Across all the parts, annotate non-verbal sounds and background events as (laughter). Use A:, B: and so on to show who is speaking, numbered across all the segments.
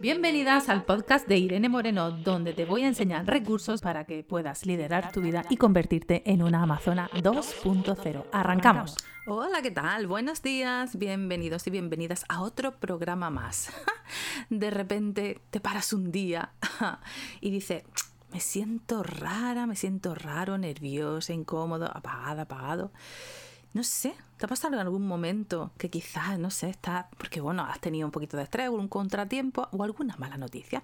A: Bienvenidas al podcast de Irene Moreno, donde te voy a enseñar recursos para que puedas liderar tu vida y convertirte en una Amazona 2.0. Arrancamos. Hola, ¿qué tal? Buenos días, bienvenidos y bienvenidas a otro programa más. (laughs) De repente te paras un día (laughs) y dices, me siento rara, me siento raro, nerviosa, incómodo, apagada, apagado no sé, ¿te ha pasado en algún momento que quizás, no sé, está, porque bueno, has tenido un poquito de estrés, un contratiempo o alguna mala noticia?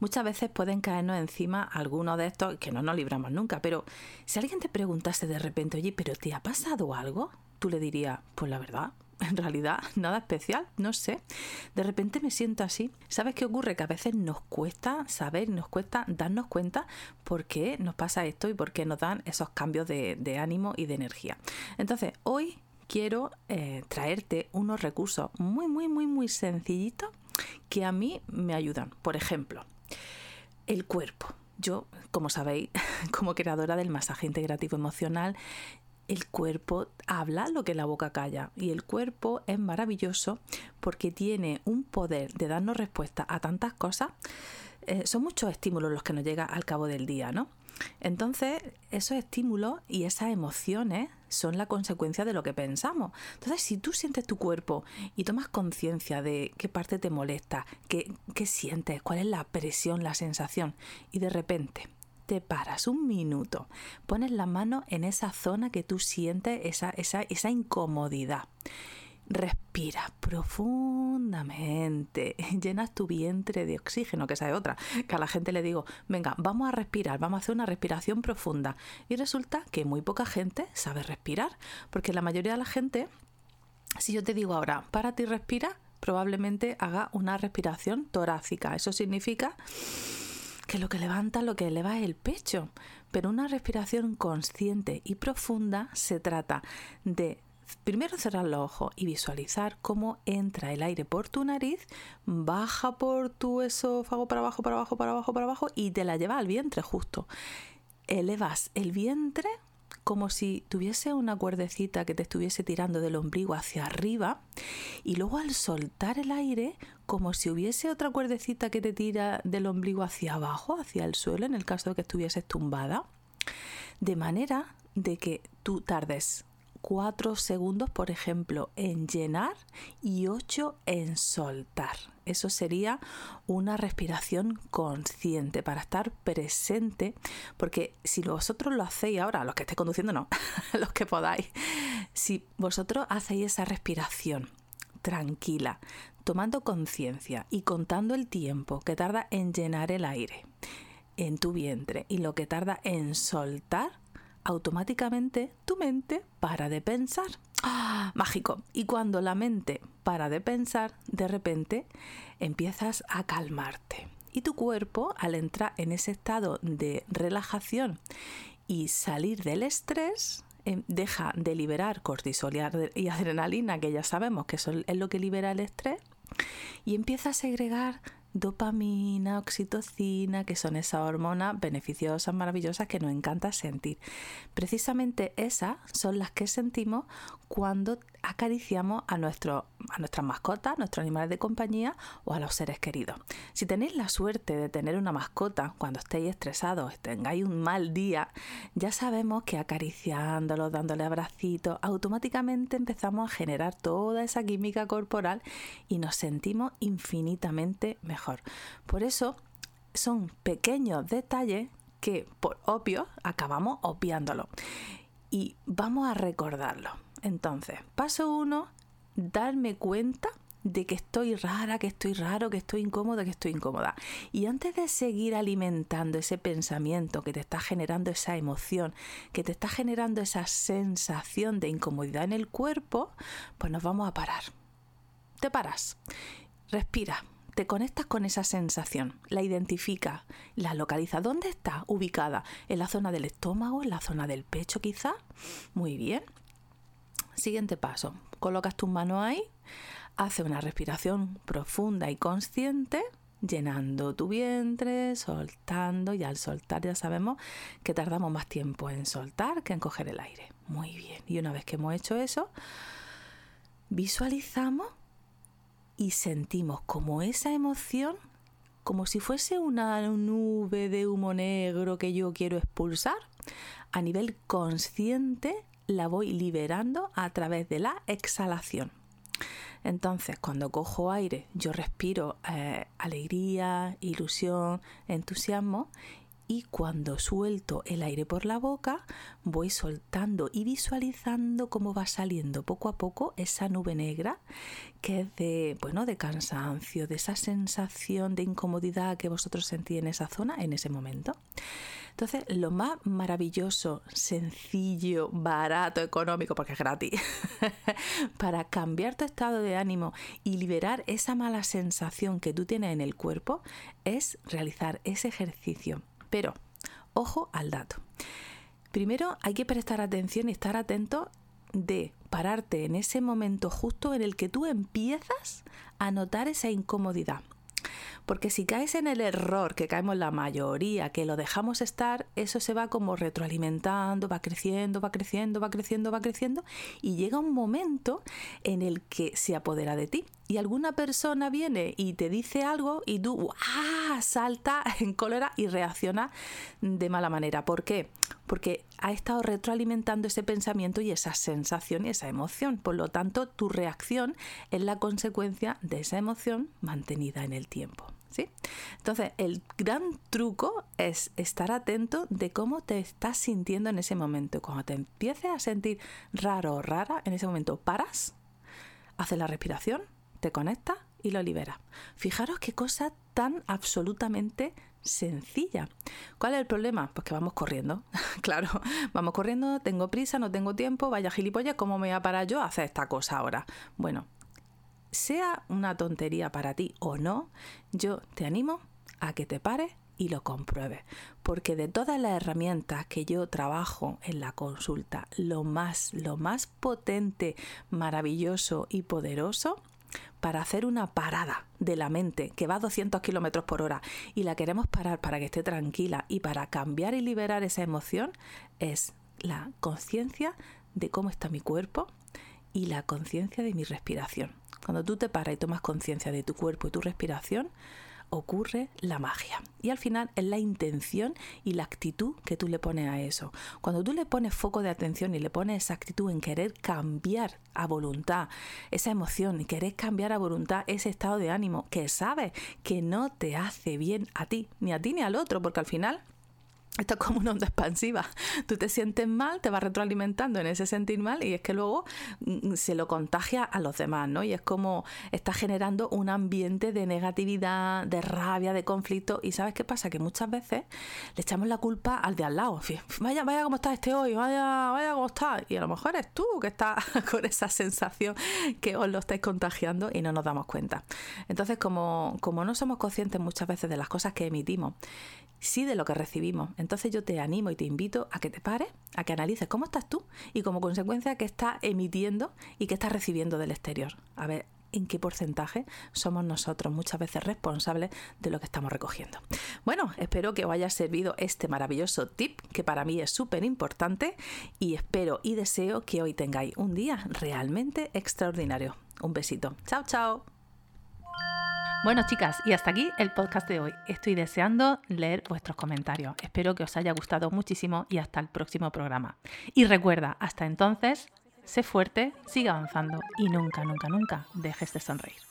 A: Muchas veces pueden caernos encima algunos de estos que no nos libramos nunca, pero si alguien te preguntase de repente, oye, ¿pero te ha pasado algo? Tú le dirías, pues la verdad, (laughs) en realidad nada especial, no sé. De repente me siento así. ¿Sabes qué ocurre? Que a veces nos cuesta saber, nos cuesta darnos cuenta por qué nos pasa esto y por qué nos dan esos cambios de, ánimo y de energía. Entonces, hoy quiero eh, traerte unos recursos muy, muy, muy, muy sencillitos que a mí me ayudan. Por ejemplo, el cuerpo. Yo, como sabéis, (laughs) como creadora del masaje integrativo emocional, el cuerpo habla lo que la boca calla y el cuerpo es maravilloso porque tiene un poder de darnos respuesta a tantas cosas. Eh, son muchos estímulos los que nos llegan al cabo del día, ¿no? Entonces, esos estímulos y esas emociones son la consecuencia de lo que pensamos. Entonces, si tú sientes tu cuerpo y tomas conciencia de qué parte te molesta, qué, qué sientes, cuál es la presión, la sensación, y de repente te paras un minuto, pones la mano en esa zona que tú sientes, esa, esa, esa incomodidad. Respira profundamente, (laughs) llenas tu vientre de oxígeno, que esa es otra, que a la gente le digo, venga, vamos a respirar, vamos a hacer una respiración profunda. Y resulta que muy poca gente sabe respirar, porque la mayoría de la gente, si yo te digo ahora, párate y respira, probablemente haga una respiración torácica. Eso significa que lo que levanta, lo que eleva es el pecho. Pero una respiración consciente y profunda se trata de primero cerrar los ojos y visualizar cómo entra el aire por tu nariz, baja por tu esófago para abajo, para abajo, para abajo, para abajo y te la lleva al vientre justo. Elevas el vientre como si tuviese una cuerdecita que te estuviese tirando del ombligo hacia arriba y luego al soltar el aire como si hubiese otra cuerdecita que te tira del ombligo hacia abajo, hacia el suelo en el caso de que estuvieses tumbada, de manera de que tú tardes 4 segundos, por ejemplo, en llenar y 8 en soltar. Eso sería una respiración consciente para estar presente, porque si vosotros lo hacéis ahora, los que estéis conduciendo no, (laughs) los que podáis, si vosotros hacéis esa respiración tranquila, tomando conciencia y contando el tiempo que tarda en llenar el aire en tu vientre y lo que tarda en soltar, automáticamente tu mente para de pensar. ¡Ah! (gasps) Mágico. Y cuando la mente para de pensar, de repente empiezas a calmarte. Y tu cuerpo, al entrar en ese estado de relajación y salir del estrés, em, deja de liberar cortisol y adrenalina, que ya sabemos que eso es lo que libera el estrés, y empieza a segregar dopamina, oxitocina, que son esas hormonas beneficiosas, maravillosas que nos encanta sentir. Precisamente esas son las que sentimos cuando acariciamos a, nuestro, a nuestras mascotas, a nuestros animales de compañía o a los seres queridos. Si tenéis la suerte de tener una mascota cuando estéis estresados, tengáis un mal día, ya sabemos que acariciándolos, dándole abracitos, automáticamente empezamos a generar toda esa química corporal y nos sentimos infinitamente mejor. Por eso son pequeños detalles que por obvio acabamos obviándolo. Y vamos a recordarlo entonces, paso uno, darme cuenta de que estoy rara, que estoy raro, que estoy incómoda, que estoy incómoda. Y antes de seguir alimentando ese pensamiento que te está generando esa emoción, que te está generando esa sensación de incomodidad en el cuerpo, pues nos vamos a parar. Te paras, respira, te conectas con esa sensación, la identifica, la localiza. ¿Dónde está ubicada? ¿En la zona del estómago? ¿En la zona del pecho quizá? Muy bien. Siguiente paso, colocas tus manos ahí, hace una respiración profunda y consciente, llenando tu vientre, soltando y al soltar ya sabemos que tardamos más tiempo en soltar que en coger el aire. Muy bien, y una vez que hemos hecho eso, visualizamos y sentimos como esa emoción como si fuese una nube de humo negro que yo quiero expulsar, a nivel consciente la voy liberando a través de la exhalación. Entonces, cuando cojo aire, yo respiro eh, alegría, ilusión, entusiasmo y cuando suelto el aire por la boca, voy soltando y visualizando cómo va saliendo poco a poco esa nube negra que es de, bueno, de cansancio, de esa sensación de incomodidad que vosotros sentís en esa zona en ese momento. Entonces, lo más maravilloso, sencillo, barato, económico, porque es gratis, (laughs) para cambiar tu estado de ánimo y liberar esa mala sensación que tú tienes en el cuerpo, es realizar ese ejercicio pero, ojo al dato. Primero hay que prestar atención y estar atento de pararte en ese momento justo en el que tú empiezas a notar esa incomodidad. Porque si caes en el error que caemos la mayoría, que lo dejamos estar, eso se va como retroalimentando, va creciendo, va creciendo, va creciendo, va creciendo, y llega un momento en el que se apodera de ti y alguna persona viene y te dice algo y tú ¡ah! salta (laughs) en cólera y reacciona de mala manera. ¿Por qué? Porque ha estado retroalimentando ese pensamiento y esa sensación y esa emoción. Por lo tanto, tu reacción es la consecuencia de esa emoción mantenida en el tiempo. ¿Sí? Entonces, el gran truco es estar atento de cómo te estás sintiendo en ese momento. Cuando te empieces a sentir raro o rara, en ese momento paras, haces la respiración, te conecta y lo libera. Fijaros qué cosa tan absolutamente sencilla. ¿Cuál es el problema? Pues que vamos corriendo. (laughs) claro, vamos corriendo, tengo prisa, no tengo tiempo, vaya gilipollas, ¿cómo me voy a parar yo a hacer esta cosa ahora? Bueno, sea una tontería para ti o no, yo te animo a que te pares y lo compruebes. Porque de todas las herramientas que yo trabajo en la consulta, lo más, lo más potente, maravilloso y poderoso para hacer una parada de la mente que va a 200 kilómetros por hora y la queremos parar para que esté tranquila y para cambiar y liberar esa emoción es la conciencia de cómo está mi cuerpo y la conciencia de mi respiración. Cuando tú te paras y tomas conciencia de tu cuerpo y tu respiración, ocurre la magia. Y al final es la intención y la actitud que tú le pones a eso. Cuando tú le pones foco de atención y le pones esa actitud en querer cambiar a voluntad esa emoción y querer cambiar a voluntad ese estado de ánimo que sabes que no te hace bien a ti, ni a ti ni al otro, porque al final esto es como una onda expansiva. Tú te sientes mal, te vas retroalimentando en ese sentir mal y es que luego mm, se lo contagia a los demás, ¿no? Y es como está generando un ambiente de negatividad, de rabia, de conflicto. Y ¿sabes qué pasa? Que muchas veces le echamos la culpa al de al lado. Vaya, vaya cómo está este hoy, vaya, vaya cómo está. Y a lo mejor es tú que estás (laughs) con esa sensación que os lo estáis contagiando y no nos damos cuenta. Entonces, como, como no somos conscientes muchas veces de las cosas que emitimos, sí de lo que recibimos. Entonces yo te animo y te invito a que te pares, a que analices cómo estás tú y como consecuencia qué estás emitiendo y qué estás recibiendo del exterior. A ver en qué porcentaje somos nosotros muchas veces responsables de lo que estamos recogiendo. Bueno, espero que os haya servido este maravilloso tip que para mí es súper importante y espero y deseo que hoy tengáis un día realmente extraordinario. Un besito. Chao, chao. Bueno, chicas, y hasta aquí el podcast de hoy. Estoy deseando leer vuestros comentarios. Espero que os haya gustado muchísimo y hasta el próximo programa. Y recuerda, hasta entonces, sé fuerte, sigue avanzando y nunca, nunca, nunca dejes de sonreír.